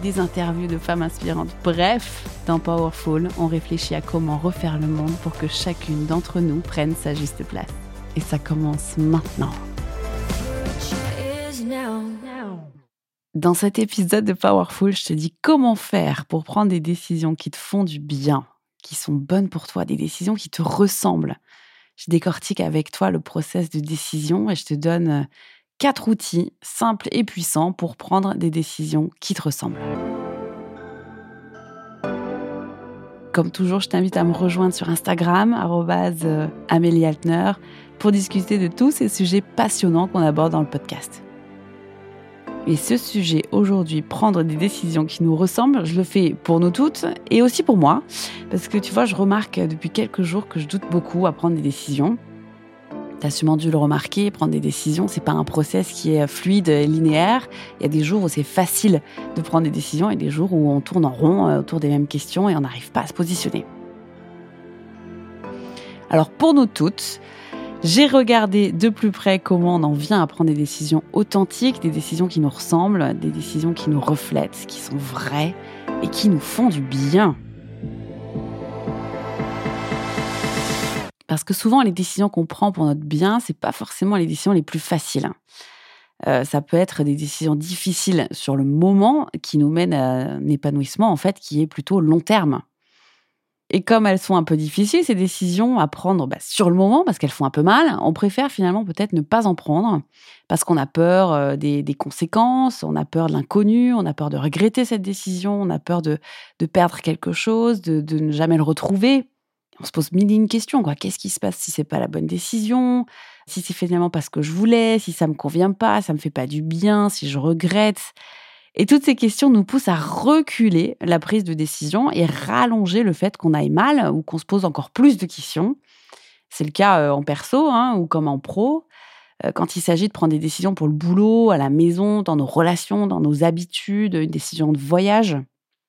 des interviews de femmes inspirantes. Bref, dans Powerful, on réfléchit à comment refaire le monde pour que chacune d'entre nous prenne sa juste place. Et ça commence maintenant. Dans cet épisode de Powerful, je te dis comment faire pour prendre des décisions qui te font du bien, qui sont bonnes pour toi, des décisions qui te ressemblent. Je décortique avec toi le process de décision et je te donne quatre outils simples et puissants pour prendre des décisions qui te ressemblent. Comme toujours, je t'invite à me rejoindre sur Instagram, euh, Amélie pour discuter de tous ces sujets passionnants qu'on aborde dans le podcast. Et ce sujet aujourd'hui, prendre des décisions qui nous ressemblent, je le fais pour nous toutes et aussi pour moi. Parce que tu vois, je remarque depuis quelques jours que je doute beaucoup à prendre des décisions. Tu as sûrement dû le remarquer, prendre des décisions, c'est pas un process qui est fluide et linéaire. Il y a des jours où c'est facile de prendre des décisions et des jours où on tourne en rond euh, autour des mêmes questions et on n'arrive pas à se positionner. Alors pour nous toutes, j'ai regardé de plus près comment on en vient à prendre des décisions authentiques, des décisions qui nous ressemblent, des décisions qui nous reflètent, qui sont vraies et qui nous font du bien. Parce que souvent, les décisions qu'on prend pour notre bien, c'est pas forcément les décisions les plus faciles. Euh, ça peut être des décisions difficiles sur le moment qui nous mènent à un épanouissement en fait qui est plutôt long terme. Et comme elles sont un peu difficiles, ces décisions à prendre bah, sur le moment, parce qu'elles font un peu mal, on préfère finalement peut-être ne pas en prendre, parce qu'on a peur euh, des, conséquences, on a peur de l'inconnu, on a peur de regretter cette décision, on a peur de, perdre quelque chose, de ne jamais le retrouver on se pose mille et une questions. Quoi. Qu'est-ce qui se passe si c'est pas la bonne décision? Si c'est finalement pas ce que je voulais? Si ça me convient pas? Ça me fait pas du bien? Si je regrette? Et toutes ces questions nous poussent à reculer la prise de décision et rallonger le fait qu'on aille mal ou qu'on se pose encore plus de questions. C'est le cas euh, en perso hein, ou comme en pro. Euh, quand il s'agit de prendre des décisions pour le boulot, à la maison, dans nos relations, dans nos habitudes, une décision de voyage.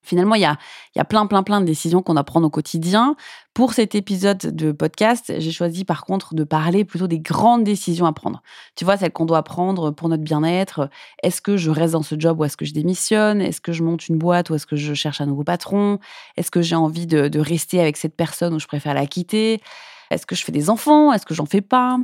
Finalement, il y a, plein, plein, plein de décisions qu'on prendre au quotidien. Pour cet épisode de podcast, j'ai choisi par contre de parler plutôt des grandes décisions à prendre. Tu vois, celles qu'on doit prendre pour notre bien-être. Est-ce que je reste dans ce job ou est-ce que je démissionne? Est-ce que je monte une boîte ou est-ce que je cherche un nouveau patron? Est-ce que j'ai envie de, de rester avec cette personne ou je préfère la quitter? Est-ce que je fais des enfants? Est-ce que j'en fais pas?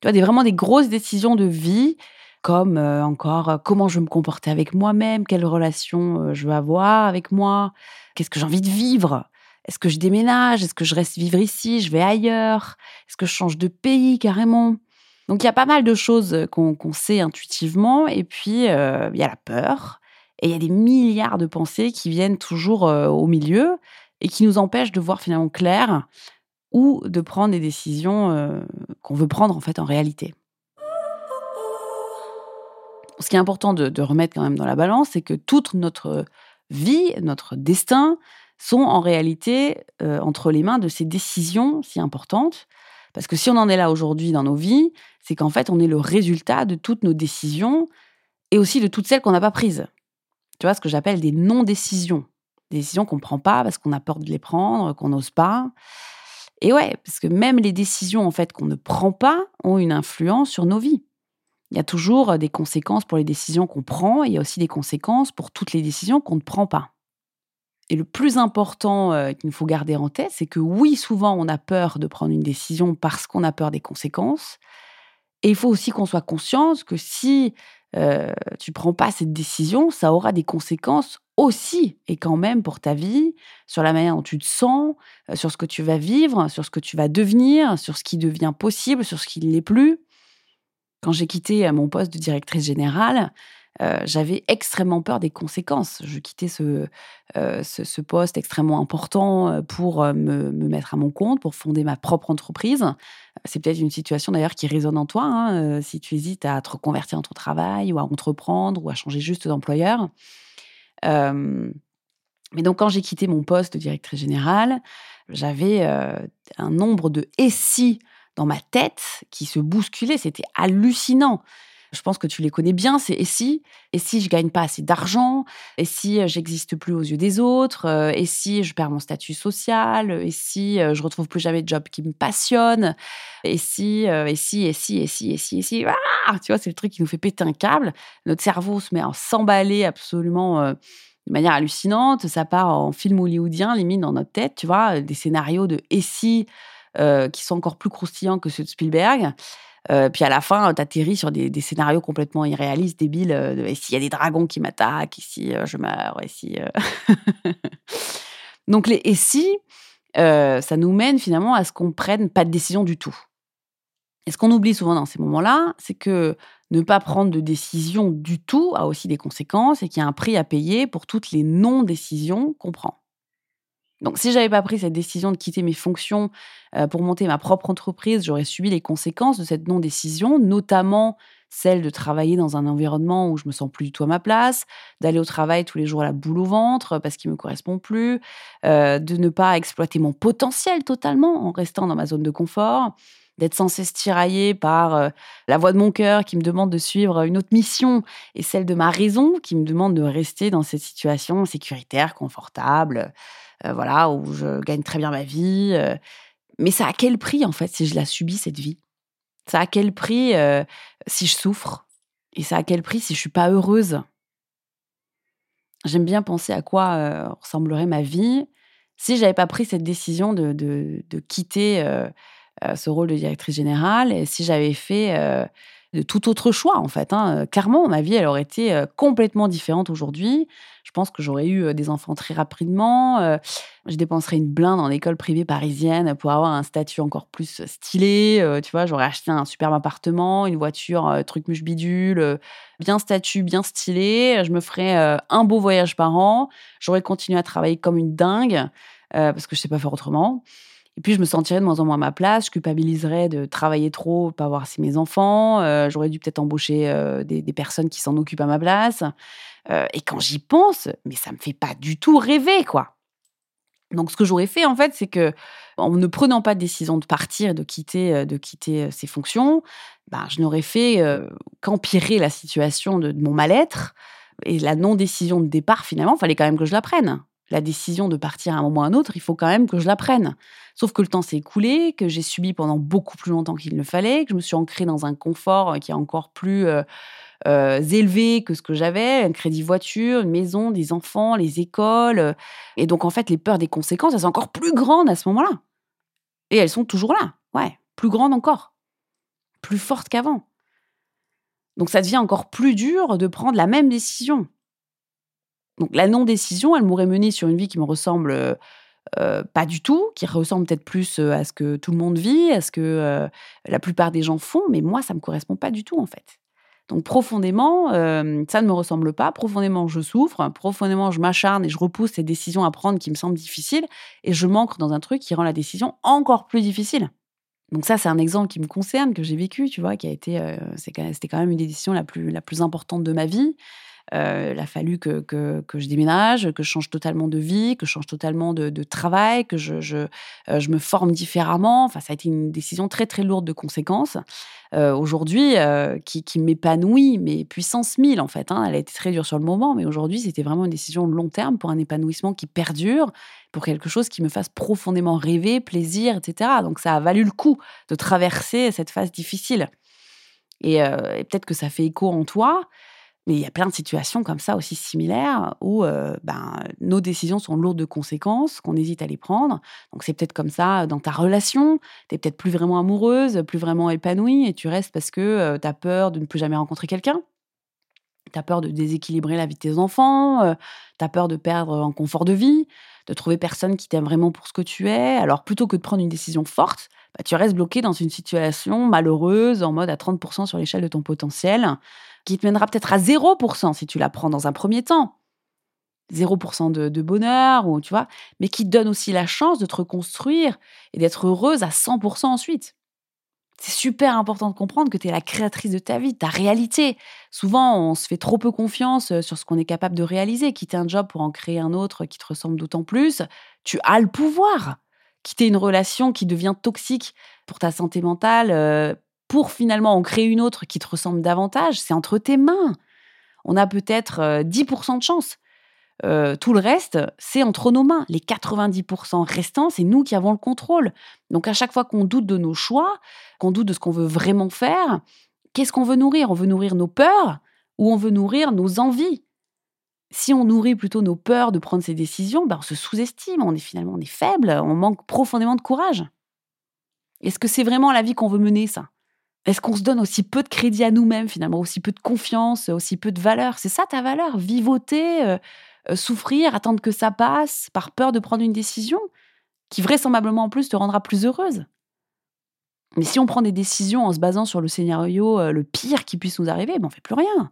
Tu vois, des, vraiment des grosses décisions de vie comme euh, encore euh, comment je veux me comporter avec moi-même, quelle relation euh, je veux avoir avec moi, qu'est-ce que j'ai envie de vivre. Est-ce que je déménage Est-ce que je reste vivre ici Je vais ailleurs Est-ce que je change de pays carrément Donc il y a pas mal de choses qu'on sait intuitivement. Et puis il y a la peur. Et il y a des milliards de pensées qui viennent toujours au milieu et qui nous empêchent de voir finalement clair ou de prendre des décisions qu'on veut prendre en fait en réalité ce qui est important de, remettre quand même dans la balance, c'est que toute notre vie, notre destin, sont en réalité euh, entre les mains de ces décisions si importantes. Parce que si on en est là aujourd'hui dans nos vies, c'est qu'en fait, on est le résultat de toutes nos décisions et aussi de toutes celles qu'on n'a pas prises. Tu vois, ce que j'appelle des non-décisions. Des décisions qu'on ne prend pas parce qu'on a peur de les prendre, qu'on n'ose pas. Et ouais, parce que même les décisions en fait qu'on ne prend pas ont une influence sur nos vies. Il y a toujours des conséquences pour les décisions qu'on prend et il y a aussi des conséquences pour toutes les décisions qu'on ne prend pas. Et le plus important qu'il nous faut garder en tête, c'est que oui, souvent on a peur de prendre une décision parce qu'on a peur des conséquences. Et il faut aussi qu'on soit conscient que si euh, tu prends pas cette décision, ça aura des conséquences aussi et quand même pour ta vie, sur la manière dont tu te sens, sur ce que tu vas vivre, sur ce que tu vas devenir, sur ce qui devient possible, sur ce qui ne l'est plus. Quand j'ai quitté euh, mon poste de directrice générale, j'avais extrêmement peur des conséquences. Je quittais ce, ce, poste extrêmement important pour me, mettre à mon compte, pour fonder ma propre entreprise. C'est peut-être une situation d'ailleurs qui résonne en toi, hein, si tu hésites à te reconvertir dans ton travail ou à entreprendre ou à changer juste d'employeur. mais donc quand j'ai quitté mon poste de directrice générale, j'avais un nombre de « et si » dans ma tête qui se bousculait. C'était hallucinant. Je pense que tu les connais bien, c'est et si? Et si je gagne pas assez d'argent? Et si euh, j'existe plus aux yeux des autres? Euh, Et si je perds mon statut social? Et si euh, je retrouve plus jamais de job qui me passionne? Et si, et si, et si, et si, et si, et si ah Tu vois, c'est le truc qui nous fait péter un câble. Notre cerveau se met à s'emballer absolument de manière hallucinante. Ça part en film hollywoodien, limite dans notre tête, tu vois, des scénarios de et si qui sont encore plus croustillants que ceux de Spielberg. Euh, puis à la fin, tu atterris sur des, scénarios complètement irréalistes, débiles. Euh, et s'il y a des dragons qui m'attaquent, ici euh, je meurs, et si. Donc les et si, ça nous mène finalement à ce qu'on prenne pas de décision du tout. Et ce qu'on oublie souvent dans ces moments-là, c'est que ne pas prendre de décision du tout a aussi des conséquences et qu'il y a un prix à payer pour toutes les non-décisions qu'on prend. Donc, si j'avais pas pris cette décision de quitter mes fonctions euh, pour monter ma propre entreprise, j'aurais subi les conséquences de cette non-décision, notamment celle de travailler dans un environnement où je me sens plus du tout à ma place, d'aller au travail tous les jours à la boule au ventre parce qu'il me correspond plus, euh, de ne pas exploiter mon potentiel totalement en restant dans ma zone de confort, d'être sans cesse tiraillé par euh, la voix de mon cœur qui me demande de suivre une autre mission et celle de ma raison qui me demande de rester dans cette situation sécuritaire, confortable. Euh, voilà, où je gagne très bien ma vie. Euh. mais ça a quel prix, en fait, si je la subis, cette vie? Ça a quel prix euh, si je souffre? Et ça a quel prix si je suis pas heureuse? J'aime bien penser à quoi ressemblerait ma vie si j'avais pas pris cette décision de, de, de quitter ce rôle de directrice générale et si j'avais fait de tout autre choix, en fait. Hein. Clairement, ma vie, elle aurait été complètement différente aujourd'hui. Je pense que j'aurais eu des enfants très rapidement. Je dépenserais une blinde en école privée parisienne pour avoir un statut encore plus stylé. Tu vois, j'aurais acheté un superbe appartement, une voiture, truc muche bidule, bien statut, bien stylé. Je me ferais un beau voyage par an. J'aurais continué à travailler comme une dingue parce que je sais pas faire autrement. Et puis, je me sentirais de moins en moins à ma place. Je culpabiliserais de travailler trop, pas voir si mes enfants. Euh, j'aurais dû peut-être embaucher euh, des, personnes qui s'en occupent à ma place. Euh, et quand j'y pense, mais ça me fait pas du tout rêver, quoi. Donc, ce que j'aurais fait, en fait, c'est que, en ne prenant pas de décision de partir, de quitter, de quitter ces fonctions, ben, je n'aurais fait qu'empirer la situation de, de mon mal-être. Et la non-décision de départ, finalement, fallait quand même que je la prenne la décision de partir à un moment ou à un autre, il faut quand même que je la prenne. Sauf que le temps s'est écoulé, que j'ai subi pendant beaucoup plus longtemps qu'il ne fallait, que je me suis ancrée dans un confort qui est encore plus euh, euh, élevé que ce que j'avais, un crédit voiture, une maison, des enfants, les écoles. Et donc, en fait, les peurs des conséquences, elles sont encore plus grandes à ce moment-là. Et elles sont toujours là, ouais, plus grandes encore, plus fortes qu'avant. Donc, ça devient encore plus dur de prendre la même décision. Donc la non-décision, elle m'aurait mené sur une vie qui me ressemble euh, euh, pas du tout, qui ressemble peut-être plus euh, à ce que tout le monde vit, à ce que la plupart des gens font, mais moi, ça me correspond pas du tout en fait. Donc profondément, ça ne me ressemble pas. Profondément, je souffre. Profondément, je m'acharne et je repousse ces décisions à prendre qui me semblent difficiles. Et je manque dans un truc qui rend la décision encore plus difficile. Donc ça, c'est un exemple qui me concerne, que j'ai vécu, tu vois, qui a été, c'était quand même une décision la plus, la plus importante de ma vie. Euh, il a fallu que, que, je déménage, que je change totalement de vie, que je change totalement de, travail, que je, euh, je, me forme différemment. Enfin, ça a été une décision très, très lourde de conséquences. Euh, aujourd'hui, qui, qui m'épanouit, mais puissance 1000 en fait. Hein. Elle a été très dure sur le moment, mais aujourd'hui, c'était vraiment une décision de long terme pour un épanouissement qui perdure, pour quelque chose qui me fasse profondément rêver, plaisir, etc. Donc, ça a valu le coup de traverser cette phase difficile. Et peut-être que ça fait écho en toi. Mais il y a plein de situations comme ça aussi similaires où euh, ben, nos décisions sont lourdes de conséquences, qu'on hésite à les prendre. Donc c'est peut-être comme ça dans ta relation, tu es peut-être plus vraiment amoureuse, plus vraiment épanouie et tu restes parce que euh, tu as peur de ne plus jamais rencontrer quelqu'un. Tu as peur de déséquilibrer la vie de tes enfants, euh, tu as peur de perdre en confort de vie, de trouver personne qui t'aime vraiment pour ce que tu es. Alors plutôt que de prendre une décision forte, bah, tu restes bloqué dans une situation malheureuse en mode à 30% sur l'échelle de ton potentiel qui te mènera peut-être à 0% si tu la prends dans un premier temps. 0% de, bonheur, ou tu vois, mais qui te donne aussi la chance de te reconstruire et d'être heureuse à 100% ensuite. C'est super important de comprendre que tu es la créatrice de ta vie, ta réalité. Souvent, on se fait trop peu confiance euh, sur ce qu'on est capable de réaliser. Quitter un job pour en créer un autre qui te ressemble d'autant plus, tu as le pouvoir. Quitter une relation qui devient toxique pour ta santé mentale, euh, pour finalement en créer une autre qui te ressemble davantage, c'est entre tes mains. On a peut-être 10% euh, de chance. Euh, tout le reste, c'est entre nos mains. Les 90% restants, c'est nous qui avons le contrôle. Donc à chaque fois qu'on doute de nos choix, qu'on doute de ce qu'on veut vraiment faire, qu'est-ce qu'on veut nourrir? On veut nourrir nos peurs ou on veut nourrir nos envies? Si on nourrit plutôt nos peurs de prendre ces décisions, ben on se sous-estime, on est finalement on est faible, on manque profondément de courage. Est-ce que c'est vraiment la vie qu'on veut mener, ça? Est-ce qu'on se donne aussi peu de crédit à nous-mêmes, finalement, aussi peu de confiance, aussi peu de valeur? C'est ça ta valeur? Vivoter, euh, euh, souffrir, attendre que ça passe, par peur de prendre une décision qui vraisemblablement en plus te rendra plus heureuse? Mais si on prend des décisions en se basant sur le scénario euh, le pire qui puisse nous arriver, ben on fait plus rien.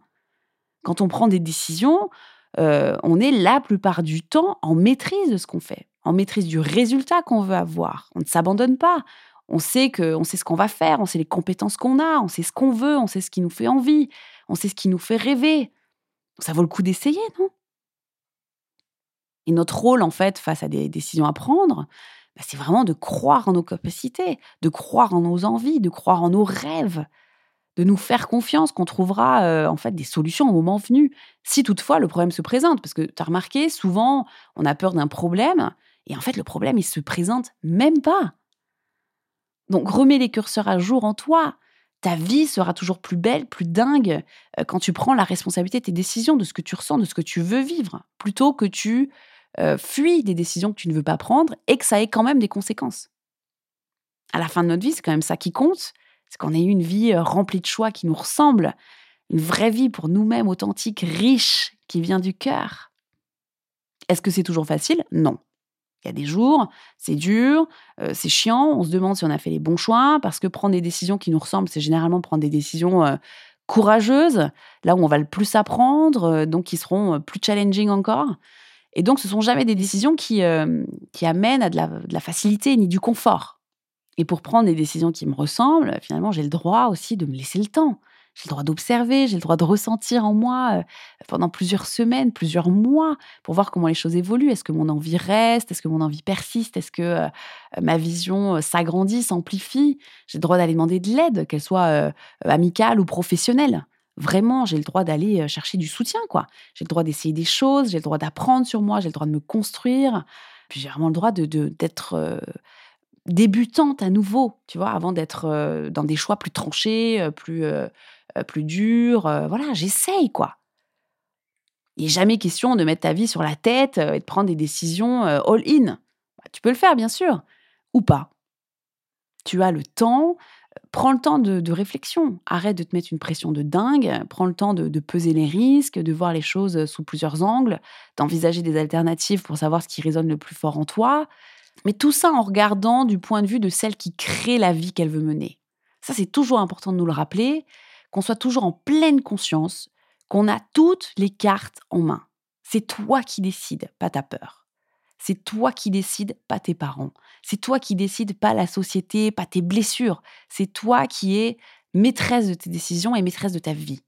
Quand on prend des décisions, on est la plupart du temps en maîtrise de ce qu'on fait, en maîtrise du résultat qu'on veut avoir. On ne s'abandonne pas. On sait que, on sait ce qu'on va faire, on sait les compétences qu'on a, on sait ce qu'on veut, on sait ce qui nous fait envie, on sait ce qui nous fait rêver. Ça vaut le coup d'essayer, non? Et notre rôle, en fait, face à des décisions à prendre, bah, c'est vraiment de croire en nos capacités, de croire en nos envies, de croire en nos rêves, de nous faire confiance qu'on trouvera euh, en fait des solutions au moment venu, si toutefois le problème se présente. Parce que tu as remarqué, souvent, on a peur d'un problème, et en fait, le problème, il se présente même pas. Donc, remets les curseurs à jour en toi. Ta vie sera toujours plus belle, plus dingue, euh, quand tu prends la responsabilité de tes décisions, de ce que tu ressens, de ce que tu veux vivre, plutôt que tu euh, fuis des décisions que tu ne veux pas prendre et que ça ait quand même des conséquences. À la fin de notre vie, c'est quand même ça qui compte, c'est qu'on ait une vie euh, remplie de choix qui nous ressemble, une vraie vie pour nous-mêmes authentique, riche, qui vient du cœur. Est-ce que c'est toujours facile? Non. Il y a des jours, c'est dur, euh, c'est chiant, on se demande si on a fait les bons choix, parce que prendre des décisions qui nous ressemblent, c'est généralement prendre des décisions courageuses, là où on va le plus apprendre, donc qui seront plus challenging encore. Et donc, ce sont jamais des décisions qui, euh, amènent à de la, facilité ni du confort. Et pour prendre des décisions qui me ressemblent, finalement, j'ai le droit aussi de me laisser le temps. J'ai le droit d'observer, j'ai le droit de ressentir en moi euh, pendant plusieurs semaines, plusieurs mois, pour voir comment les choses évoluent. Est-ce que mon envie reste? Est-ce que mon envie persiste? Est-ce que euh, ma vision s'agrandit, s'amplifie? J'ai le droit d'aller demander de l'aide, qu'elle soit amicale ou professionnelle vraiment, j'ai le droit d'aller chercher du soutien, quoi. J'ai le droit d'essayer des choses, j'ai le droit d'apprendre sur moi, j'ai le droit de me construire. Puis j'ai vraiment le droit de d'être débutante à nouveau, tu vois, avant d'être dans des choix plus tranchés, plus plus durs. voilà, j'essaye, quoi. Il n'est jamais question de mettre ta vie sur la tête et de prendre des décisions all-in. Bah, tu peux le faire, bien sûr, ou pas. Tu as le temps, prends le temps de, réflexion. Arrête de te mettre une pression de dingue. Prends le temps de, peser les risques, de voir les choses sous plusieurs angles, d'envisager des alternatives pour savoir ce qui résonne le plus fort en toi. Mais tout ça en regardant du point de vue de celle qui crée la vie qu'elle veut mener. Ça, c'est toujours important de nous le rappeler, qu'on soit toujours en pleine conscience, qu'on a toutes les cartes en main. C'est toi qui décides, pas ta peur. C'est toi qui décides, pas tes parents. C'est toi qui décides, pas la société, pas tes blessures. C'est toi qui es maîtresse de tes décisions et maîtresse de ta vie.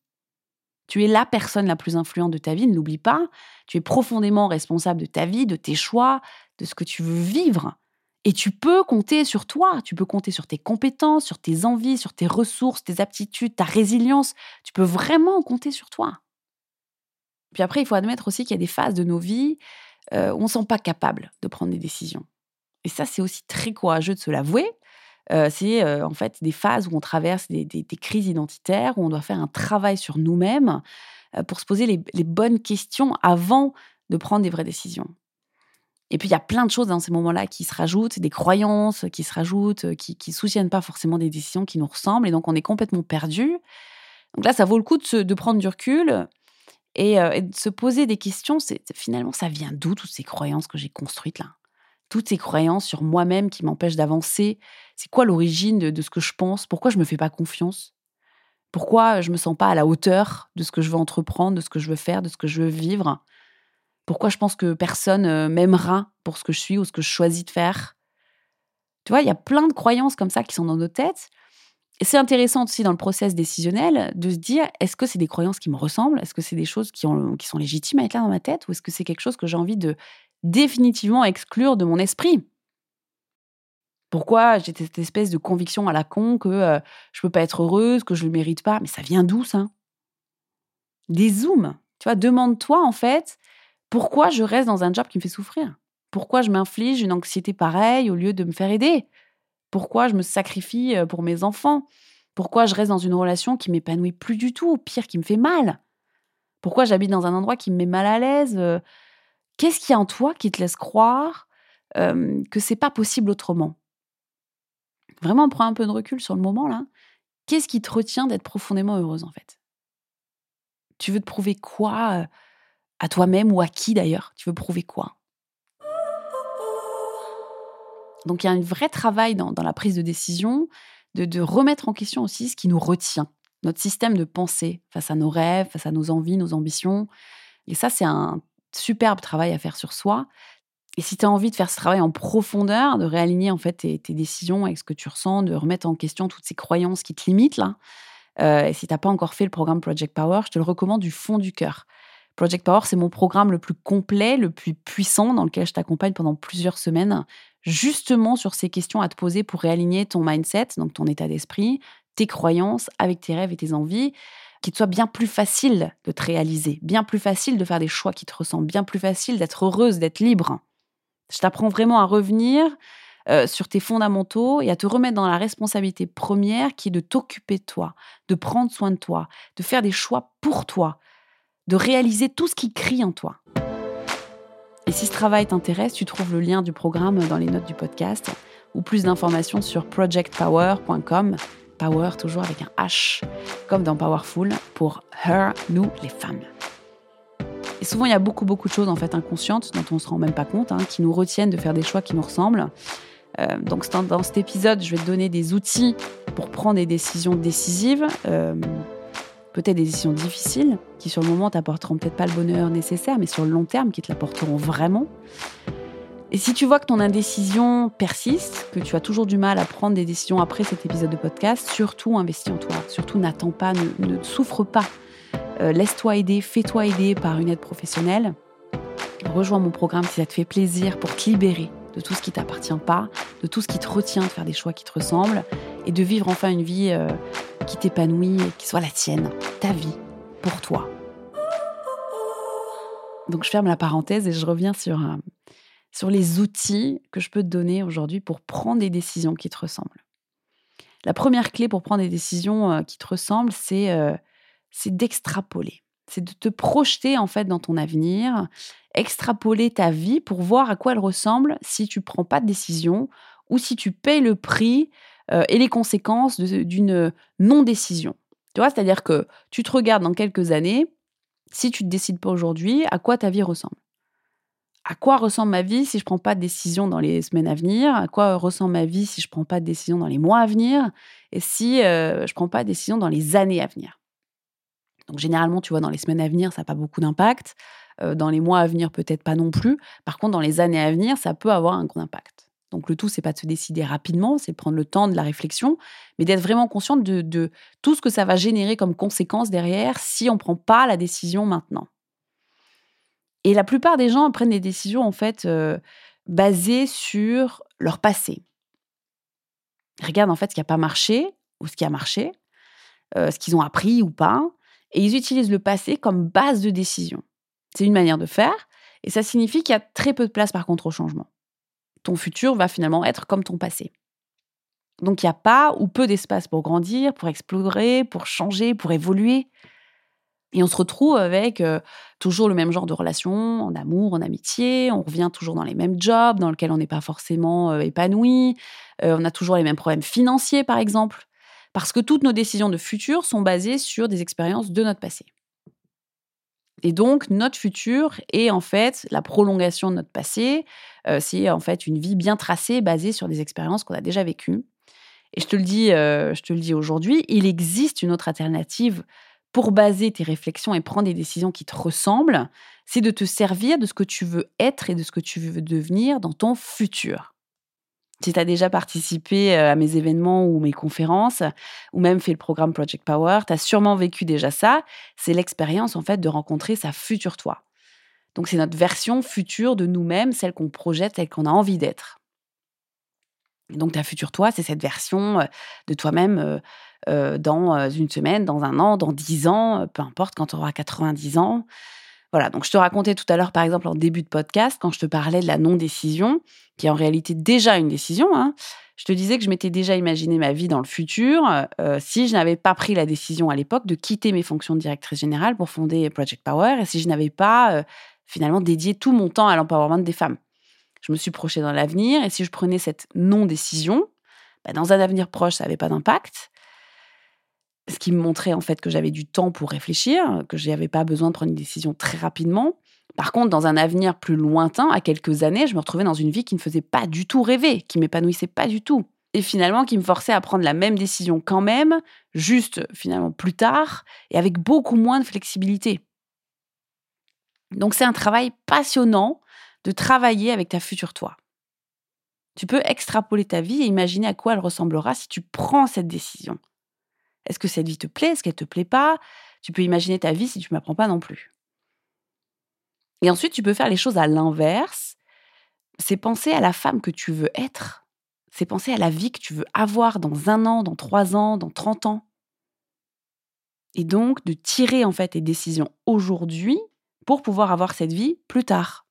Tu es la personne la plus influente de ta vie, ne l'oublie pas. Tu es profondément responsable de ta vie, de tes choix, de ce que tu veux vivre. Et tu peux compter sur toi, tu peux compter sur tes compétences, sur tes envies, sur tes ressources, tes aptitudes, ta résilience. Tu peux vraiment compter sur toi. Puis après, il faut admettre aussi qu'il y a des phases de nos vies euh, on ne sent pas capable de prendre des décisions. Et ça, c'est aussi très courageux de se l'avouer. Euh, c'est euh, en fait des phases où on traverse des, crises identitaires, où on doit faire un travail sur nous-mêmes pour se poser les, bonnes questions avant de prendre des vraies décisions. Et puis, il y a plein de choses dans ces moments-là qui se rajoutent, des croyances qui se rajoutent, qui ne soutiennent pas forcément des décisions qui nous ressemblent, et donc on est complètement perdu. Donc là, ça vaut le coup de, de prendre du recul, euh, et, de se poser des questions, c'est finalement, ça vient d'où toutes ces croyances que j'ai construites là? Toutes ces croyances sur moi-même qui m'empêchent d'avancer? C'est quoi l'origine de, ce que je pense? Pourquoi je me fais pas confiance? Pourquoi je me sens pas à la hauteur de ce que je veux entreprendre, de ce que je veux faire, de ce que je veux vivre? Pourquoi je pense que personne euh, m'aimera pour ce que je suis ou ce que je choisis de faire. Tu vois, il y a plein de croyances comme ça qui sont dans nos têtes. Et c'est intéressant aussi dans le process décisionnel de se dire est-ce que c'est des croyances qui me ressemblent? Est-ce que c'est des choses qui, ont, qui sont légitimes à être là dans ma tête? Ou est-ce que c'est quelque chose que j'ai envie de définitivement exclure de mon esprit? Pourquoi j'ai cette espèce de conviction à la con que je je peux pas être heureuse, que je ne le mérite pas? Mais ça vient d'où ça? Des zooms. Tu vois, demande-toi en fait pourquoi je reste dans un job qui me fait souffrir? Pourquoi je m'inflige une anxiété pareille au lieu de me faire aider? Pourquoi je me sacrifie pour mes enfants? Pourquoi je reste dans une relation qui m'épanouit plus du tout, pire qui me fait mal? Pourquoi j'habite dans un endroit qui me met mal à l'aise Qu'est-ce qu'il y a en toi qui te laisse croire que c'est pas possible autrement? Vraiment, prends un peu de recul sur le moment là. Qu'est-ce qui te retient d'être profondément heureuse en fait? Tu veux te prouver quoi euh, à toi-même ou à qui d'ailleurs Tu veux prouver quoi? Donc il y a un vrai travail dans, la prise de décision de, remettre en question aussi ce qui nous retient, notre système de pensée face à nos rêves, face à nos envies, nos ambitions. Et ça, c'est un superbe travail à faire sur soi. Et si tu as envie de faire ce travail en profondeur, de réaligner en fait tes, décisions avec ce que tu ressens, de remettre en question toutes ces croyances qui te limitent là, euh, et si tu n'as pas encore fait le programme Project Power, je te le recommande du fond du cœur. Project Power, c'est mon programme le plus complet, le plus puissant, dans lequel je t'accompagne pendant plusieurs semaines, justement sur ces questions à te poser pour réaligner ton mindset, donc ton état d'esprit, tes croyances avec tes rêves et tes envies, qu'il te soit bien plus facile de te réaliser, bien plus facile de faire des choix qui te ressemblent, bien plus facile d'être heureuse, d'être libre. Je t'apprends vraiment à revenir euh, sur tes fondamentaux et à te remettre dans la responsabilité première qui est de t'occuper de toi, de prendre soin de toi, de faire des choix pour toi, de réaliser tout ce qui crie en toi. Et si ce travail t'intéresse, tu trouves le lien du programme dans les notes du podcast ou plus d'informations sur projectpower.com. Power toujours avec un H, comme dans Powerful, pour Her, nous les femmes. Et souvent, il y a beaucoup, beaucoup de choses en fait inconscientes dont on ne se rend même pas compte, hein, qui nous retiennent de faire des choix qui nous ressemblent. Euh, donc, dans cet épisode, je vais te donner des outils pour prendre des décisions décisives, euh, peut-être des décisions difficiles, qui sur le moment t'apporteront peut-être pas le bonheur nécessaire, mais sur le long terme, qui te l'apporteront vraiment. Et si tu vois que ton indécision persiste, que tu as toujours du mal à prendre des décisions après cet épisode de podcast, surtout investis en toi. Surtout n'attends pas, ne, souffre pas euh, laisse-toi aider, fais-toi aider par une aide professionnelle. Rejoins mon programme si ça te fait plaisir pour te libérer de tout ce qui t'appartient pas, de tout ce qui te retient de faire des choix qui te ressemblent et de vivre enfin une vie euh, qui t'épanouit et qui soit la tienne, ta vie, pour toi. Donc je ferme la parenthèse et je reviens sur, euh, sur les outils que je peux te donner aujourd'hui pour prendre des décisions qui te ressemblent. La première clé pour prendre des décisions qui te ressemblent, c'est c'est d'extrapoler. C'est de te projeter en fait dans ton avenir, extrapoler ta vie pour voir à quoi elle ressemble si tu prends pas de décision ou si tu payes le prix euh, et les conséquences d'une non-décision. Tu vois, c'est-à-dire que tu te regardes dans quelques années, si tu ne te décides pas aujourd'hui, à quoi ta vie ressemble? À quoi ressemble ma vie si je ne prends pas de décision dans les semaines à venir? À quoi ressemble ma vie si je ne prends pas de décision dans les mois à venir? Et si euh, je ne prends pas de décision dans les années à venir? Donc généralement, tu vois, dans les semaines à venir, ça n'a pas beaucoup d'impact. Euh, dans les mois à venir, peut-être pas non plus. Par contre, dans les années à venir, ça peut avoir un gros impact. Donc le tout, c'est pas de se décider rapidement, c'est de prendre le temps de la réflexion, mais d'être vraiment consciente de, tout ce que ça va générer comme conséquence derrière si on ne prend pas la décision maintenant. Et la plupart des gens prennent des décisions en fait euh, basées sur leur passé. Ils regardent en fait ce qui n'a pas marché ou ce qui a marché, euh, ce qu'ils ont appris ou pas, et ils utilisent le passé comme base de décision. C'est une manière de faire, et ça signifie qu'il y a très peu de place par contre au changement. Ton futur va finalement être comme ton passé. Donc il n'y a pas ou peu d'espace pour grandir, pour explorer, pour changer, pour évoluer. Et on se retrouve avec euh, toujours le même genre de relation, en amour, en amitié. On revient toujours dans les mêmes jobs dans lesquels on n'est pas forcément euh, épanoui. Euh, on a toujours les mêmes problèmes financiers, par exemple parce que toutes nos décisions de futur sont basées sur des expériences de notre passé. Et donc, notre futur est en fait la prolongation de notre passé. Euh, c'est en fait une vie bien tracée basée sur des expériences qu'on a déjà vécues. Et je te le dis, euh, je te le dis aujourd'hui, il existe une autre alternative pour baser tes réflexions et prendre des décisions qui te ressemblent, c'est de te servir de ce que tu veux être et de ce que tu veux devenir dans ton futur. Si tu as déjà participé euh, à mes événements ou mes conférences, ou même fait le programme Project Power, tu as sûrement vécu déjà ça. C'est l'expérience en fait de rencontrer sa future toi. Donc c'est notre version future de nous-mêmes, celle qu'on projette, celle qu'on a envie d'être. Donc ta future toi, c'est cette version euh, de toi-même euh, dans une semaine, dans un an, dans dix ans, peu importe, quand tu auras 90 ans. Voilà, donc je te racontais tout à l'heure, par exemple, en début de podcast, quand je te parlais de la non-décision, qui est en réalité déjà une décision, hein, je te disais que je m'étais déjà imaginé ma vie dans le futur si je n'avais pas pris la décision à l'époque de quitter mes fonctions de directrice générale pour fonder Project Power et si je n'avais pas finalement dédié tout mon temps à l'empowerment des femmes je me suis projetée dans l'avenir et si je prenais cette non-décision, bah, dans un avenir proche, ça n'avait pas d'impact. Ce qui me montrait en fait que j'avais du temps pour réfléchir, que je n'avais pas besoin de prendre une décision très rapidement. Par contre, dans un avenir plus lointain, à quelques années, je me retrouvais dans une vie qui ne faisait pas du tout rêver, qui m'épanouissait pas du tout. Et finalement, qui me forçait à prendre la même décision quand même, juste finalement plus tard, et avec beaucoup moins de flexibilité. Donc c'est un travail passionnant de travailler avec ta future toi. Tu peux extrapoler ta vie et imaginer à quoi elle ressemblera si tu prends cette décision. Est-ce que cette vie te plaît? Est-ce qu'elle te plaît pas? Tu peux imaginer ta vie si tu m'apprends pas non plus. Et ensuite, tu peux faire les choses à l'inverse. C'est penser à la femme que tu veux être. C'est penser à la vie que tu veux avoir dans un an, dans trois ans, dans trente ans. Et donc, de tirer en fait tes décisions aujourd'hui pour pouvoir avoir cette vie plus tard.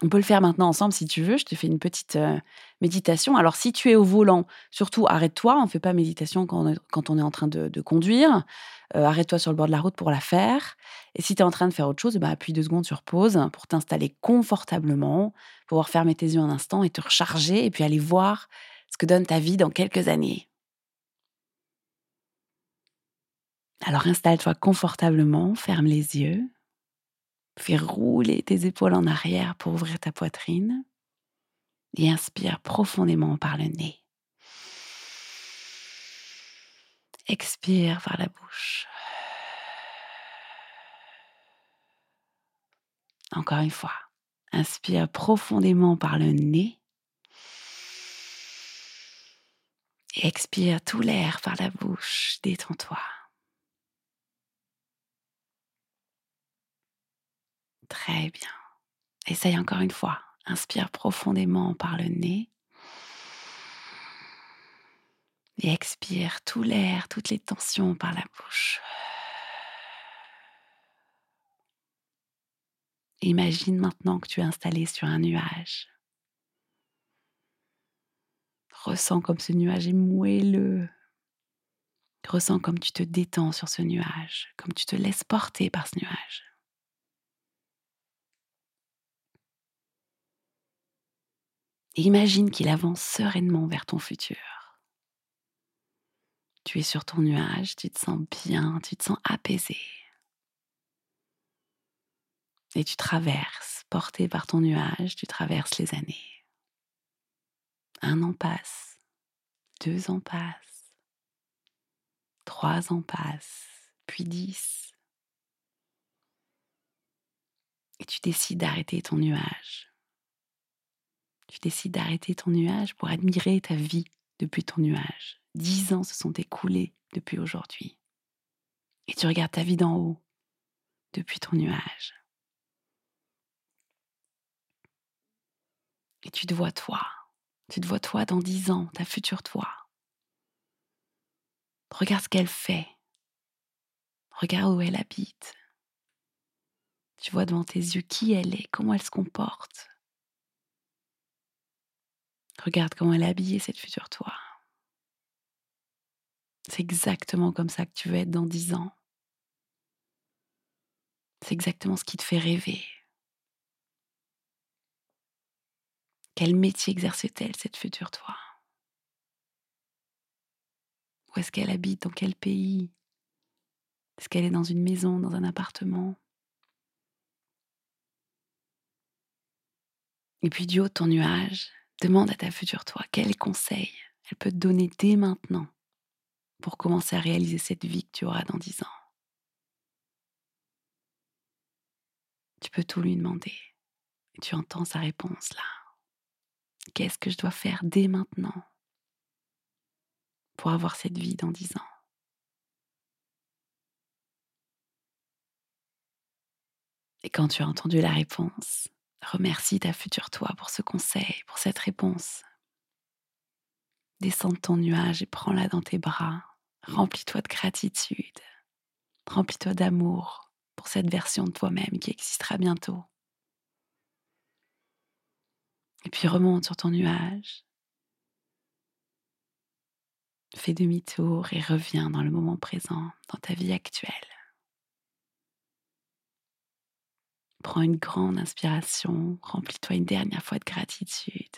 On peut le faire maintenant ensemble si tu veux. Je te fais une petite euh, méditation. Alors, si tu es au volant, surtout arrête-toi. On ne fait pas méditation quand on est, en train de, conduire. Euh, arrête-toi sur le bord de la route pour la faire. Et si tu es en train de faire autre chose, bah, appuie deux secondes sur pause pour t'installer confortablement, pouvoir fermer tes yeux un instant et te recharger et puis aller voir ce que donne ta vie dans quelques années. Alors installe-toi confortablement, ferme les yeux. Fais rouler tes épaules en arrière pour ouvrir ta poitrine et inspire profondément par le nez. Expire par la bouche. Encore une fois, inspire profondément par le nez. Et expire tout l'air par la bouche. Détends-toi. Très bien. Essaye encore une fois. Inspire profondément par le nez. Et expire tout l'air, toutes les tensions par la bouche. Imagine maintenant que tu es installé sur un nuage. Ressens comme ce nuage est moelleux. Ressens comme tu te détends sur ce nuage, comme tu te laisses porter par ce nuage. Imagine qu'il avance sereinement vers ton futur. Tu es sur ton nuage, tu te sens bien, tu te sens apaisé. Et tu traverses, porté par ton nuage, tu traverses les années. Un an passe, deux ans passent, trois ans passent, puis dix. Et tu décides d'arrêter ton nuage tu décides d'arrêter ton nuage pour admirer ta vie depuis ton nuage. Dix ans se sont écoulés depuis aujourd'hui. Et tu regardes ta vie d'en haut depuis ton nuage. Et tu te vois toi. Tu te vois toi dans dix ans, ta future toi. Regarde ce qu'elle fait. Regarde où elle habite. Tu vois devant tes yeux qui elle est, comment elle se comporte. Regarde comment elle est habillée, cette future toi. C'est exactement comme ça que tu veux être dans dix ans. C'est exactement ce qui te fait rêver. Quel métier exerce-t-elle, cette future toi? Où est-ce qu'elle habite? Dans quel pays? Est-ce qu'elle est dans une maison, dans un appartement? Et puis du haut ton nuage, Demande à ta future toi quel conseil elle peut te donner dès maintenant pour commencer à réaliser cette vie que tu auras dans dix ans? Tu peux tout lui demander et tu entends sa réponse là. Qu'est-ce que je dois faire dès maintenant pour avoir cette vie dans dix ans? Et quand tu as entendu la réponse, remercie ta future toi pour ce conseil, pour cette réponse. Descends de ton nuage et prends-la dans tes bras. Remplis-toi de gratitude. Remplis-toi d'amour pour cette version de toi-même qui existera bientôt. Et puis remonte sur ton nuage. Fais demi-tour et reviens dans le moment présent, dans ta vie actuelle. Prends une grande inspiration, remplis-toi une dernière fois de gratitude,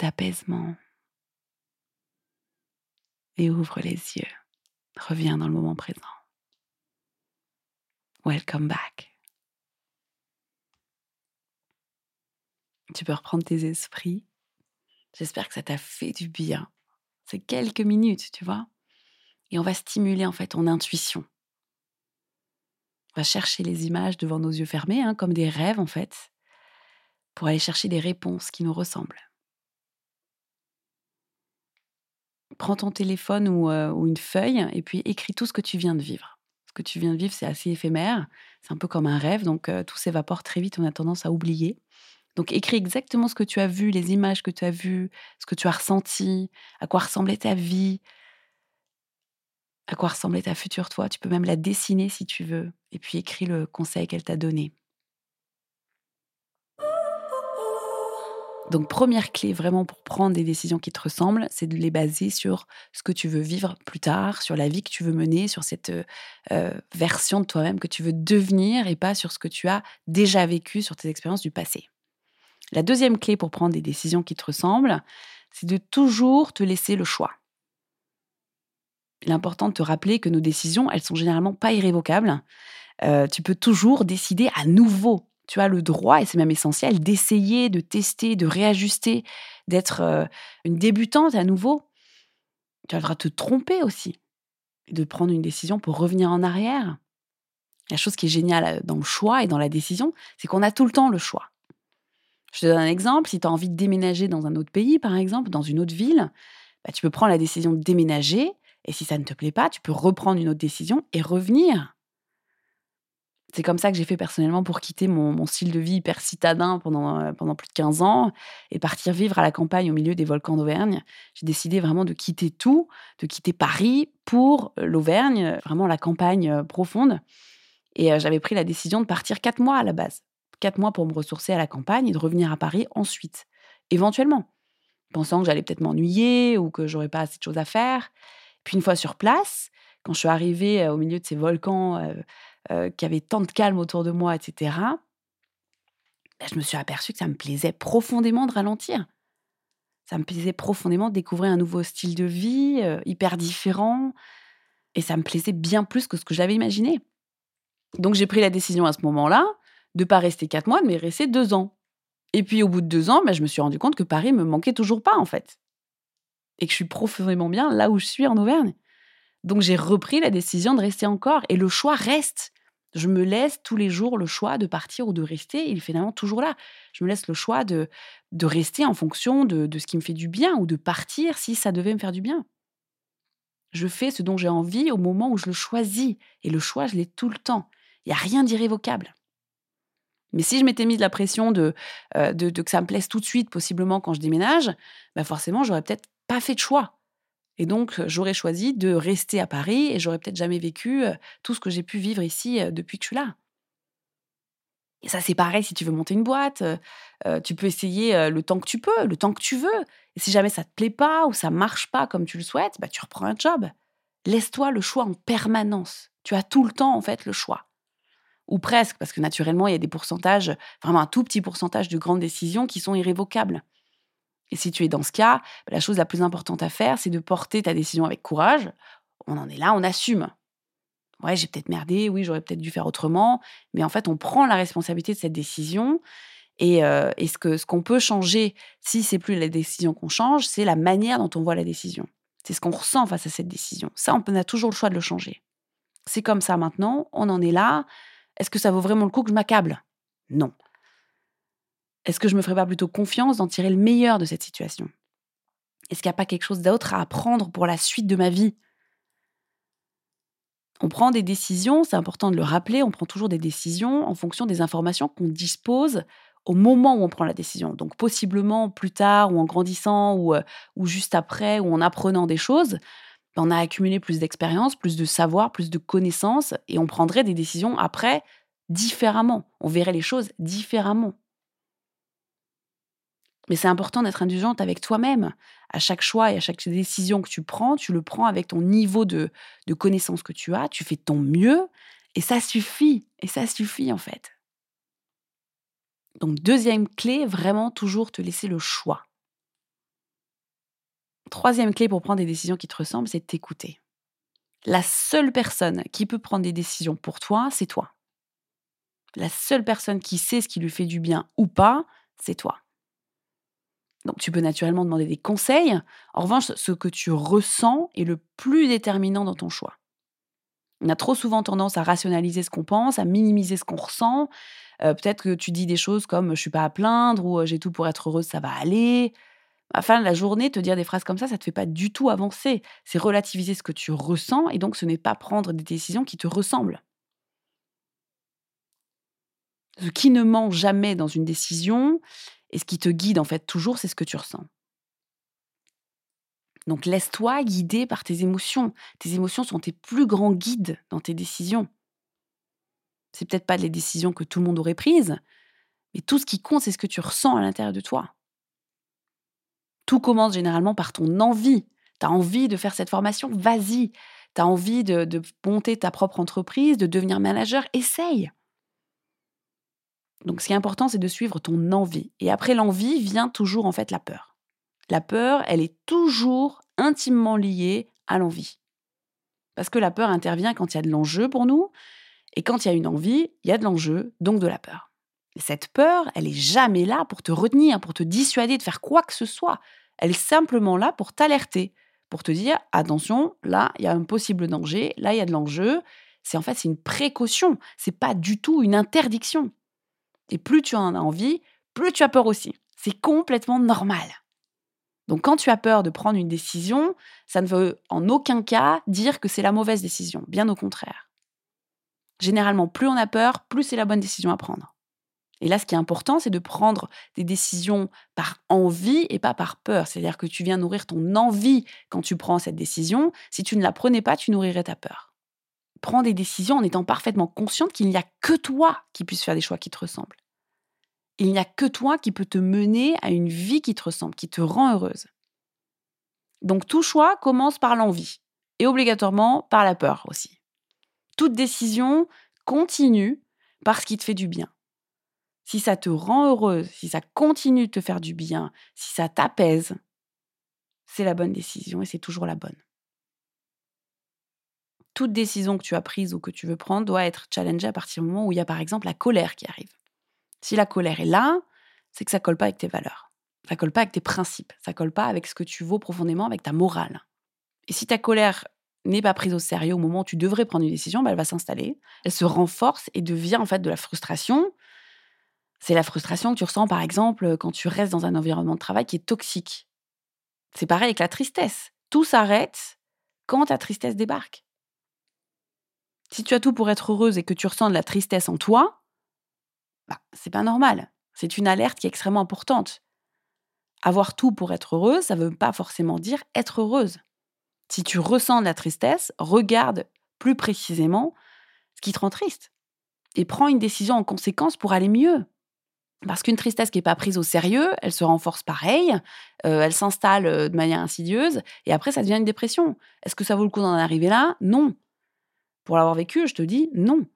d'apaisement et ouvre les yeux. Reviens dans le moment présent. Welcome back. Tu peux reprendre tes esprits. J'espère que ça t'a fait du bien. C'est quelques minutes, tu vois. Et on va stimuler en fait ton intuition. On va chercher les images devant nos yeux fermés, hein, comme des rêves en fait, pour aller chercher des réponses qui nous ressemblent. Prends ton téléphone ou, euh, ou une feuille et puis écris tout ce que tu viens de vivre. Ce que tu viens de vivre, c'est assez éphémère, c'est un peu comme un rêve, donc euh, tout s'évapore très vite, on a tendance à oublier. Donc écris exactement ce que tu as vu, les images que tu as vues, ce que tu as ressenti, à quoi ressemblait ta vie, à quoi ressemblait ta future toi. Tu peux même la dessiner si tu veux. Et puis écris le conseil qu'elle t'a donné. Donc première clé vraiment pour prendre des décisions qui te ressemblent, c'est de les baser sur ce que tu veux vivre plus tard, sur la vie que tu veux mener, sur cette euh, version de toi-même que tu veux devenir et pas sur ce que tu as déjà vécu, sur tes expériences du passé. La deuxième clé pour prendre des décisions qui te ressemblent, c'est de toujours te laisser le choix. Il est important de te rappeler que nos décisions, elles sont généralement pas irrévocables. Euh, tu peux toujours décider à nouveau. Tu as le droit, et c'est même essentiel, d'essayer, de tester, de réajuster, d'être euh, une débutante à nouveau. Tu as le droit de te tromper aussi, de prendre une décision pour revenir en arrière. La chose qui est géniale euh, dans le choix et dans la décision, c'est qu'on a tout le temps le choix. Je te donne un exemple, si tu as envie de déménager dans un autre pays, par exemple, dans une autre ville, bah, tu peux prendre la décision de déménager et si ça ne te plaît pas, tu peux reprendre une autre décision et revenir. C'est comme ça que j'ai fait personnellement pour quitter mon, style de vie hyper citadin pendant, euh, pendant plus de 15 ans et partir vivre à la campagne au milieu des volcans d'Auvergne. J'ai décidé vraiment de quitter tout, de quitter Paris pour euh, l'Auvergne, vraiment la campagne euh, profonde. Et j'avais pris la décision de partir quatre mois à la base. Quatre mois pour me ressourcer à la campagne et de revenir à Paris ensuite, éventuellement, pensant que j'allais peut-être m'ennuyer ou que j'aurais pas assez de choses à faire. Puis une fois sur place, quand je suis arrivée au milieu de ces volcans qui avaient tant de calme autour de moi, etc., bah, je me suis aperçue que ça me plaisait profondément de ralentir. Ça me plaisait profondément de découvrir un nouveau style de vie, hyper différent. Et ça me plaisait bien plus que ce que j'avais imaginé. Donc j'ai pris la décision à ce moment-là de pas rester quatre mois, mais rester deux ans. Et puis au bout de deux ans, bah, je me suis rendu compte que Paris me manquait toujours pas en fait et que je suis profondément bien là où je suis en Auvergne. Donc j'ai repris la décision de rester encore et le choix reste. Je me laisse tous les jours le choix de partir ou de rester. Il est finalement toujours là. Je me laisse le choix de, de rester en fonction de, de ce qui me fait du bien ou de partir si ça devait me faire du bien. Je fais ce dont j'ai envie au moment où je le choisis. Et le choix, je l'ai tout le temps. Il n'y a rien d'irrévocable. Mais si je m'étais mis de la pression de, euh, de, de, que ça me plaise tout de suite, possiblement quand je déménage, bah forcément, j'aurais peut-être pas fait de choix. Et donc, j'aurais choisi de rester à Paris et j'aurais peut-être jamais vécu tout ce que j'ai pu vivre ici depuis que je suis là. Et ça, c'est pareil si tu veux monter une boîte. tu peux essayer le temps que tu peux, le temps que tu veux. Et si jamais ça te plaît pas ou ça marche pas comme tu le souhaites, bah, tu reprends un job. Laisse-toi le choix en permanence. Tu as tout le temps, en fait, le choix. Ou presque, parce que naturellement, il y a des pourcentages, vraiment un tout petit pourcentage de grandes décisions qui sont irrévocables. Et si tu es dans ce cas, la chose la plus importante à faire, c'est de porter ta décision avec courage. On en est là, on assume. Ouais, j'ai peut-être merdé, oui, j'aurais peut-être dû faire autrement, mais en fait, on prend la responsabilité de cette décision Et, euh, ce qu'on ce qu'on peut changer, si c'est plus la décision qu'on change, c'est la manière dont on voit la décision. C'est ce qu'on ressent face à cette décision. Ça, on a toujours le choix de le changer. C'est comme ça maintenant, on en est là. Est-ce que ça vaut vraiment le coup que je m'accable? Non. Est-ce que je me ferais pas plutôt confiance d'en tirer le meilleur de cette situation? Est-ce qu'il n'y a pas quelque chose d'autre à apprendre pour la suite de ma vie? On prend des décisions, c'est important de le rappeler, on prend toujours des décisions en fonction des informations qu'on dispose au moment où on prend la décision. Donc possiblement plus tard ou en grandissant ou, euh, ou juste après ou en apprenant des choses, on a accumulé plus d'expérience, plus de savoir, plus de connaissances et on prendrait des décisions après différemment. On verrait les choses différemment. Mais c'est important d'être indulgente avec toi-même. À chaque choix et à chaque décision que tu prends, tu le prends avec ton niveau de, de connaissance que tu as, tu fais ton mieux et ça suffit. Et ça suffit en fait. Donc deuxième clé, vraiment toujours te laisser le choix. Troisième clé pour prendre des décisions qui te ressemblent, c'est de t'écouter. La seule personne qui peut prendre des décisions pour toi, c'est toi. La seule personne qui sait ce qui lui fait du bien ou pas, c'est toi. Donc tu peux naturellement demander des conseils. En revanche, ce que tu ressens est le plus déterminant dans ton choix. On a trop souvent tendance à rationaliser ce qu'on pense, à minimiser ce qu'on ressent. Euh, peut-être que tu dis des choses comme je suis pas à plaindre ou j'ai tout pour être heureuse, ça va aller. À la fin de la journée, te dire des phrases comme ça, ça te fait pas du tout avancer. C'est relativiser ce que tu ressens et donc ce n'est pas prendre des décisions qui te ressemblent. Ce qui ne ment jamais dans une décision et ce qui te guide en fait toujours, c'est ce que tu ressens. Donc laisse-toi guider par tes émotions. Tes émotions sont tes plus grands guides dans tes décisions. C'est peut-être pas les décisions que tout le monde aurait prises, mais tout ce qui compte, c'est ce que tu ressens à l'intérieur de toi. Tout commence généralement par ton envie. Tu as envie de faire cette formation, vas-y. Tu as envie de, de monter ta propre entreprise, de devenir manager, essaye. Donc ce qui est important, c'est de suivre ton envie. Et après l'envie vient toujours en fait la peur. La peur, elle est toujours intimement liée à l'envie. Parce que la peur intervient quand il y a de l'enjeu pour nous, et quand il y a une envie, il y a de l'enjeu, donc de la peur. Et cette peur, elle est jamais là pour te retenir, pour te dissuader de faire quoi que ce soit. Elle est simplement là pour t'alerter, pour te dire attention, là, il y a un possible danger, là, il y a de l'enjeu. C'est en fait c'est une précaution, c'est pas du tout une interdiction. Et plus tu en as envie, plus tu as peur aussi. C'est complètement normal. Donc quand tu as peur de prendre une décision, ça ne veut en aucun cas dire que c'est la mauvaise décision, bien au contraire. Généralement, plus on a peur, plus c'est la bonne décision à prendre. Et là, ce qui est important, c'est de prendre des décisions par envie et pas par peur. C'est-à-dire que tu viens nourrir ton envie quand tu prends cette décision. Si tu ne la prenais pas, tu nourrirais ta peur prends des décisions en étant parfaitement consciente qu'il n'y a que toi qui puisse faire des choix qui te ressemblent. Il n'y a que toi qui peut te mener à une vie qui te ressemble, qui te rend heureuse. Donc tout choix commence par l'envie et obligatoirement par la peur aussi. Toute décision continue par ce qui te fait du bien. Si ça te rend heureuse, si ça continue de te faire du bien, si ça t'apaise, c'est la bonne décision et c'est toujours la bonne toute décision que tu as prise ou que tu veux prendre doit être challengée à partir du moment où il y a par exemple la colère qui arrive. Si la colère est là, c'est que ça colle pas avec tes valeurs. Ça colle pas avec tes principes. Ça colle pas avec ce que tu vaux profondément, avec ta morale. Et si ta colère n'est pas prise au sérieux au moment où tu devrais prendre une décision, bah, elle va s'installer, elle se renforce et devient en fait de la frustration. C'est la frustration que tu ressens par exemple quand tu restes dans un environnement de travail qui est toxique. C'est pareil avec la tristesse. Tout s'arrête quand ta tristesse débarque. Si tu as tout pour être heureuse et que tu ressens de la tristesse en toi, bah, c'est pas normal. C'est une alerte qui est extrêmement importante. Avoir tout pour être heureuse, ça ne veut pas forcément dire être heureuse. Si tu ressens de la tristesse, regarde plus précisément ce qui te rend triste et prends une décision en conséquence pour aller mieux. Parce qu'une tristesse qui n'est pas prise au sérieux, elle se renforce pareil, euh, elle s'installe euh, de manière insidieuse, et après ça devient une dépression. Est-ce que ça vaut le coup d'en arriver là? Non. Pour l'avoir vécu, je te dis non.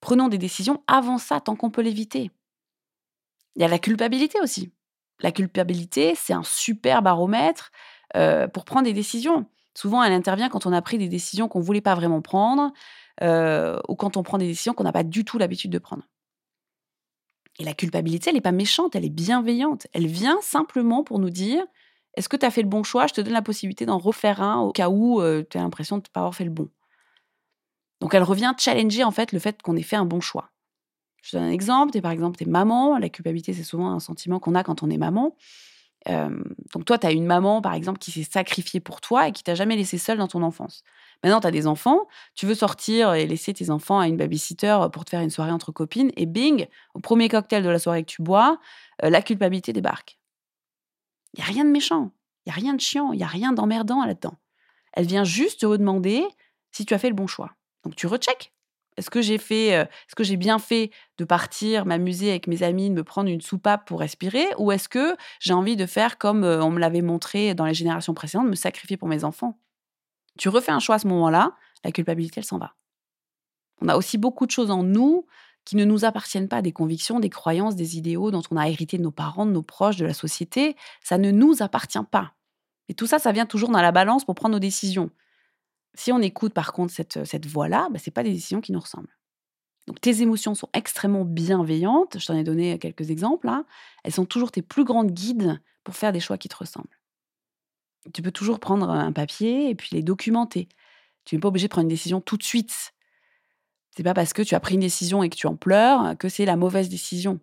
Prenons des décisions avant ça, tant qu'on peut l'éviter. Il y a la culpabilité aussi. La culpabilité, c'est un super baromètre euh, pour prendre des décisions. Souvent, elle intervient quand on a pris des décisions qu'on ne voulait pas vraiment prendre euh, ou quand on prend des décisions qu'on n'a pas du tout l'habitude de prendre. Et la culpabilité, elle n'est pas méchante, elle est bienveillante. Elle vient simplement pour nous dire est-ce que tu as fait le bon choix? Je te donne la possibilité d'en refaire un au cas où euh, tu as l'impression de ne pas avoir fait le bon. Donc elle revient challenger en fait le fait qu'on ait fait un bon choix. Je te donne un exemple. Es, par exemple, tu es maman. La culpabilité, c'est souvent un sentiment qu'on a quand on est maman. donc toi, tu as une maman, par exemple, qui s'est sacrifiée pour toi et qui t'a jamais laissé seule dans ton enfance. Maintenant, tu as des enfants, tu veux sortir et laisser tes enfants à une babysitter pour te faire une soirée entre copines, et bing, au premier cocktail de la soirée que tu bois, la culpabilité débarque. Il n'y a rien de méchant, il n'y a rien de chiant, il n'y a rien d'emmerdant là-dedans. Elle vient juste te demander si tu as fait le bon choix. Donc tu recheck. Est-ce que j'ai fait, est-ce que j'ai bien fait de partir m'amuser avec mes amis, de me prendre une soupape pour respirer, ou est-ce que j'ai envie de faire comme on me l'avait montré dans les générations précédentes, me sacrifier pour mes enfants? Tu refais un choix à ce moment-là, la culpabilité elle s'en va. On a aussi beaucoup de choses en nous qui ne nous appartiennent pas, des convictions, des croyances, des idéaux dont on a hérité de nos parents, de nos proches, de la société. Ça ne nous appartient pas. Et tout ça, ça vient toujours dans la balance pour prendre nos décisions. Si on écoute par contre cette, cette voix-là, bah, ce n'est pas des décisions qui nous ressemblent. Donc tes émotions sont extrêmement bienveillantes, je t'en ai donné quelques exemples, là. elles sont toujours tes plus grandes guides pour faire des choix qui te ressemblent. Tu peux toujours prendre un papier et puis les documenter. Tu n'es pas obligé de prendre une décision tout de suite. C'est pas parce que tu as pris une décision et que tu en pleures que c'est la mauvaise décision.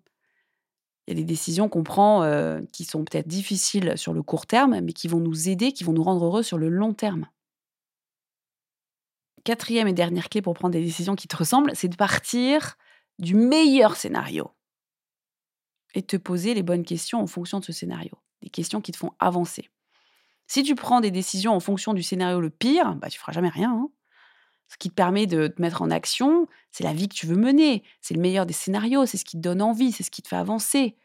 Il y a des décisions qu'on prend euh, qui sont peut-être difficiles sur le court terme, mais qui vont nous aider, qui vont nous rendre heureux sur le long terme. Quatrième et dernière clé pour prendre des décisions qui te ressemblent, c'est de partir du meilleur scénario et te poser les bonnes questions en fonction de ce scénario, des questions qui te font avancer. Si tu prends des décisions en fonction du scénario le pire, bah, tu feras jamais rien. Hein. Ce qui te permet de te mettre en action, c'est la vie que tu veux mener. C'est le meilleur des scénarios, c'est ce qui te donne envie, c'est ce qui te fait avancer.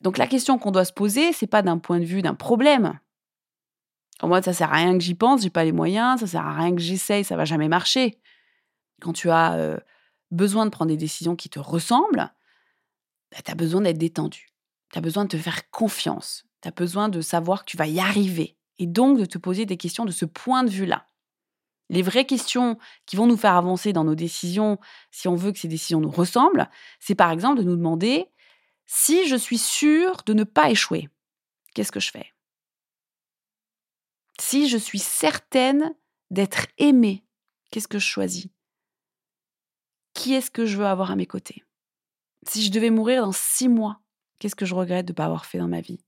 Donc la question qu'on doit se poser, c'est pas d'un point de vue d'un problème. Mode, ça sert à rien que j'y pense, j'ai pas les moyens, ça sert à rien que j'essaye, ça va jamais marcher. Quand tu as euh, besoin de prendre des décisions qui te ressemblent, bah, tu as besoin d'être détendu. Tu as besoin de te faire confiance. Tu as besoin de savoir que tu vas y arriver. Et donc de te poser des questions de ce point de vue-là. Les vraies questions qui vont nous faire avancer dans nos décisions, si on veut que ces décisions nous ressemblent, c'est par exemple de nous demander si je suis sûre de ne pas échouer, qu'est-ce que je fais? Si je suis certaine d'être aimée, qu'est-ce que je choisis? Qui est-ce que je veux avoir à mes côtés? Si je devais mourir dans six mois, qu'est-ce que je regrette de ne pas avoir fait dans ma vie?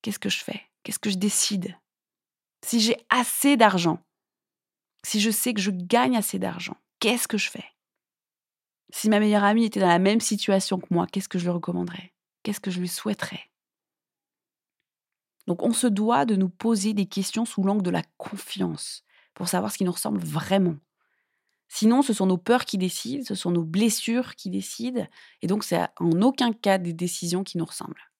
Qu'est-ce que je fais? Qu'est-ce que je décide? Si j'ai assez d'argent, si je sais que je gagne assez d'argent, qu'est-ce que je fais? Si ma meilleure amie était dans la même situation que moi, qu'est-ce que je lui recommanderais? Qu'est-ce que je lui souhaiterais? Donc on se doit de nous poser des questions sous l'angle de la confiance pour savoir ce qui nous ressemble vraiment. Sinon, ce sont nos peurs qui décident, ce sont nos blessures qui décident, et donc c'est en aucun cas des décisions qui nous ressemblent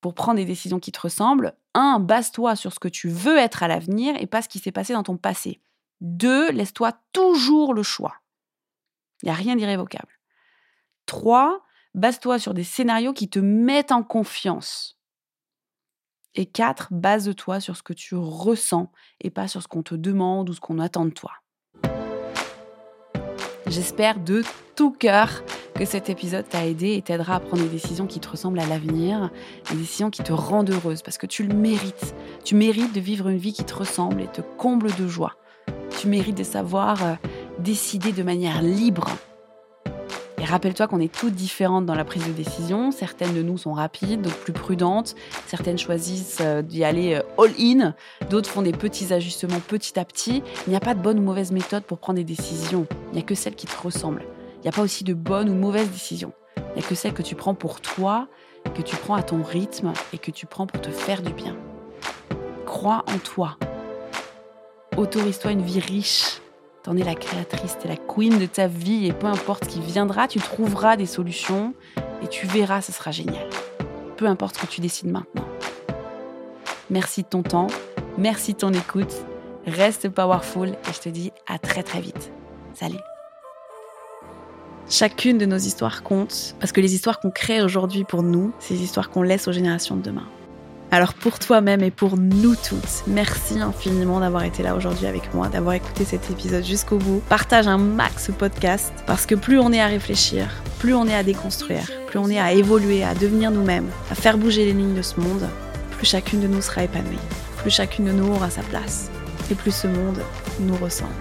pour prendre des décisions qui te ressemblent. Un, base-toi sur ce que tu veux être à l'avenir et pas ce qui s'est passé dans ton passé. Deux, laisse-toi toujours le choix. Il n'y a rien d'irrévocable. Trois, base-toi sur des scénarios qui te mettent en confiance. Et quatre, base-toi sur ce que tu ressens et pas sur ce qu'on te demande ou ce qu'on attend de toi. J'espère de tout cœur que cet épisode t'a aidé et t'aidera à prendre des décisions qui te ressemblent à l'avenir, des décisions qui te rendent heureuse, parce que tu le mérites. Tu mérites de vivre une vie qui te ressemble et te comble de joie. Tu mérites de savoir euh, décider de manière libre rappelle-toi qu'on est toutes différentes dans la prise de décision. Certaines de nous sont rapides, d'autres plus prudentes. Certaines choisissent euh, d'y aller euh, all-in. D'autres font des petits ajustements petit à petit. Il n'y a pas de bonne ou mauvaise méthode pour prendre des décisions. Il n'y a que celle qui te ressemble. Il n'y a pas aussi de bonne ou mauvaise décision. Il n'y a que celle que tu prends pour toi, que tu prends à ton rythme et que tu prends pour te faire du bien. Crois en toi. Autorise-toi une vie riche T'en es la créatrice, t'es la queen de ta vie et peu importe ce qui viendra, tu trouveras des solutions et tu verras, ce sera génial. Peu importe ce que tu décides maintenant. Merci de ton temps, merci de ton écoute, reste powerful et je te dis à très très vite. Salut Chacune de nos histoires compte, parce que les histoires qu'on crée aujourd'hui pour nous, c'est les histoires qu'on laisse aux générations de demain. Alors pour toi-même et pour nous toutes, merci infiniment d'avoir été là aujourd'hui avec moi, d'avoir écouté cet épisode jusqu'au bout. Partage un max podcast parce que plus on est à réfléchir, plus on est à déconstruire, plus on est à évoluer, à devenir nous-mêmes, à faire bouger les lignes de ce monde, plus chacune de nous sera épanouie, plus chacune de nous aura sa place et plus ce monde nous ressemble.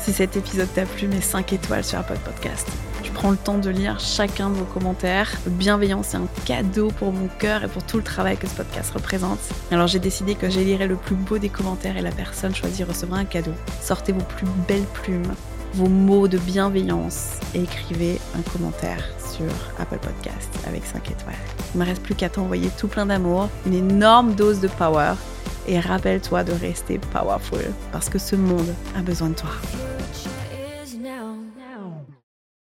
Si cet épisode t'a plu, mets 5 étoiles sur Apple Podcast. Prends le temps de lire chacun de vos commentaires. Bienveillance, c'est un cadeau pour mon cœur et pour tout le travail que ce podcast représente. Alors j'ai décidé que j'élirais le plus beau des commentaires et la personne choisie recevra un cadeau. Sortez vos plus belles plumes, vos mots de bienveillance et écrivez un commentaire sur Apple Podcast avec 5 étoiles. Il ne me reste plus qu'à t'envoyer tout plein d'amour, une énorme dose de power et rappelle-toi de rester powerful parce que ce monde a besoin de toi.